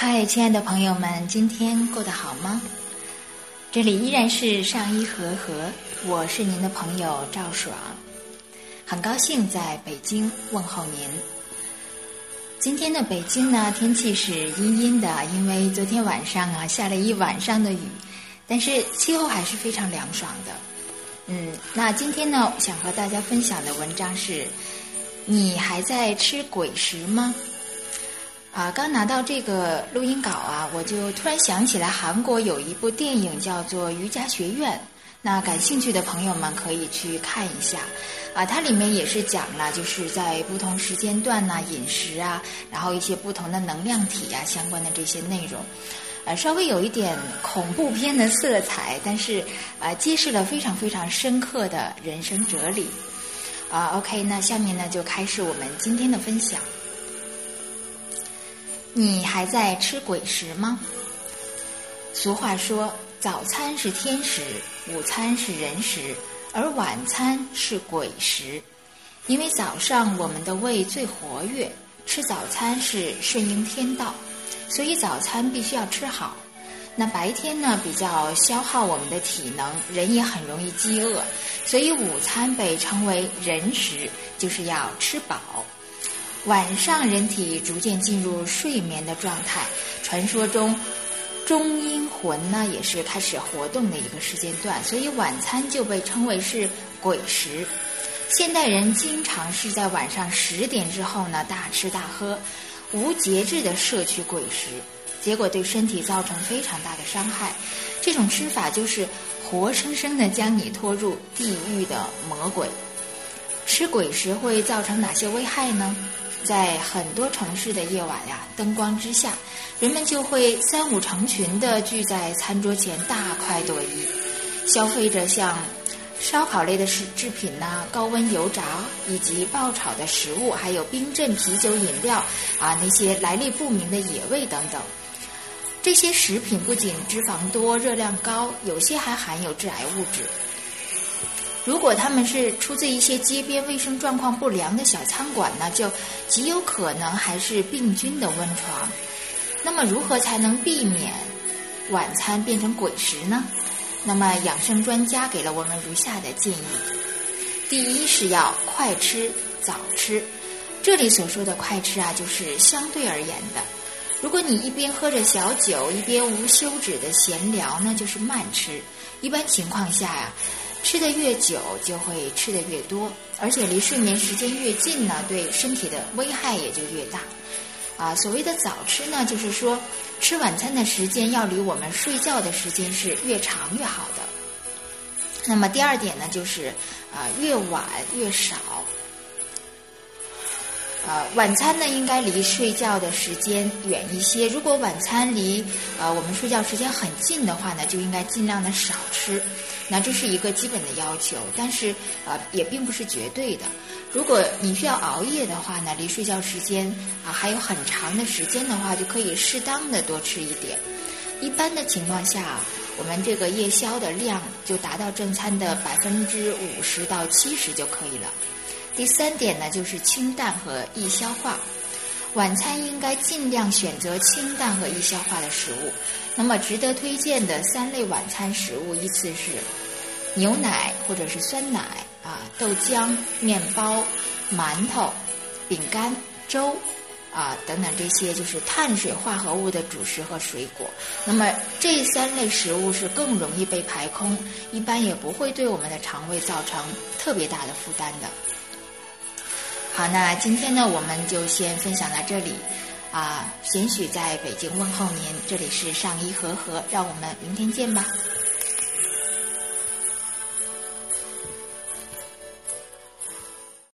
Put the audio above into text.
嗨，亲爱的朋友们，今天过得好吗？这里依然是上医和和，我是您的朋友赵爽，很高兴在北京问候您。今天的北京呢，天气是阴阴的，因为昨天晚上啊下了一晚上的雨，但是气候还是非常凉爽的。嗯，那今天呢，想和大家分享的文章是：你还在吃鬼食吗？啊，刚拿到这个录音稿啊，我就突然想起来，韩国有一部电影叫做《瑜伽学院》，那感兴趣的朋友们可以去看一下。啊，它里面也是讲了，就是在不同时间段呐，饮食啊，然后一些不同的能量体啊相关的这些内容，呃，稍微有一点恐怖片的色彩，但是啊，揭示了非常非常深刻的人生哲理。啊，OK，那下面呢就开始我们今天的分享。你还在吃鬼食吗？俗话说，早餐是天食，午餐是人食，而晚餐是鬼食。因为早上我们的胃最活跃，吃早餐是顺应天道，所以早餐必须要吃好。那白天呢，比较消耗我们的体能，人也很容易饥饿，所以午餐被称为人食，就是要吃饱。晚上人体逐渐进入睡眠的状态，传说中中阴魂呢也是开始活动的一个时间段，所以晚餐就被称为是鬼食。现代人经常是在晚上十点之后呢大吃大喝，无节制的摄取鬼食，结果对身体造成非常大的伤害。这种吃法就是活生生的将你拖入地狱的魔鬼。吃鬼食会造成哪些危害呢？在很多城市的夜晚呀，灯光之下，人们就会三五成群的聚在餐桌前大快朵颐，消费着像烧烤类的食制品呐、高温油炸以及爆炒的食物，还有冰镇啤酒饮料啊，那些来历不明的野味等等。这些食品不仅脂肪多、热量高，有些还含有致癌物质。如果他们是出自一些街边卫生状况不良的小餐馆呢，就极有可能还是病菌的温床。那么，如何才能避免晚餐变成鬼食呢？那么，养生专家给了我们如下的建议：第一是要快吃早吃。这里所说的快吃啊，就是相对而言的。如果你一边喝着小酒，一边无休止的闲聊，那就是慢吃。一般情况下呀。吃的越久，就会吃的越多，而且离睡眠时间越近呢，对身体的危害也就越大。啊，所谓的早吃呢，就是说吃晚餐的时间要离我们睡觉的时间是越长越好的。那么第二点呢，就是啊，越晚越少。呃，晚餐呢应该离睡觉的时间远一些。如果晚餐离呃我们睡觉时间很近的话呢，就应该尽量的少吃。那这是一个基本的要求，但是呃也并不是绝对的。如果你需要熬夜的话呢，离睡觉时间啊还有很长的时间的话，就可以适当的多吃一点。一般的情况下，我们这个夜宵的量就达到正餐的百分之五十到七十就可以了。第三点呢，就是清淡和易消化。晚餐应该尽量选择清淡和易消化的食物。那么，值得推荐的三类晚餐食物依次是牛奶或者是酸奶啊、豆浆、面包、馒头、饼干、粥啊等等这些，就是碳水化合物的主食和水果。那么这三类食物是更容易被排空，一般也不会对我们的肠胃造成特别大的负担的。好，那今天呢，我们就先分享到这里，啊，贤许在北京问候您，这里是上医和和，让我们明天见吧。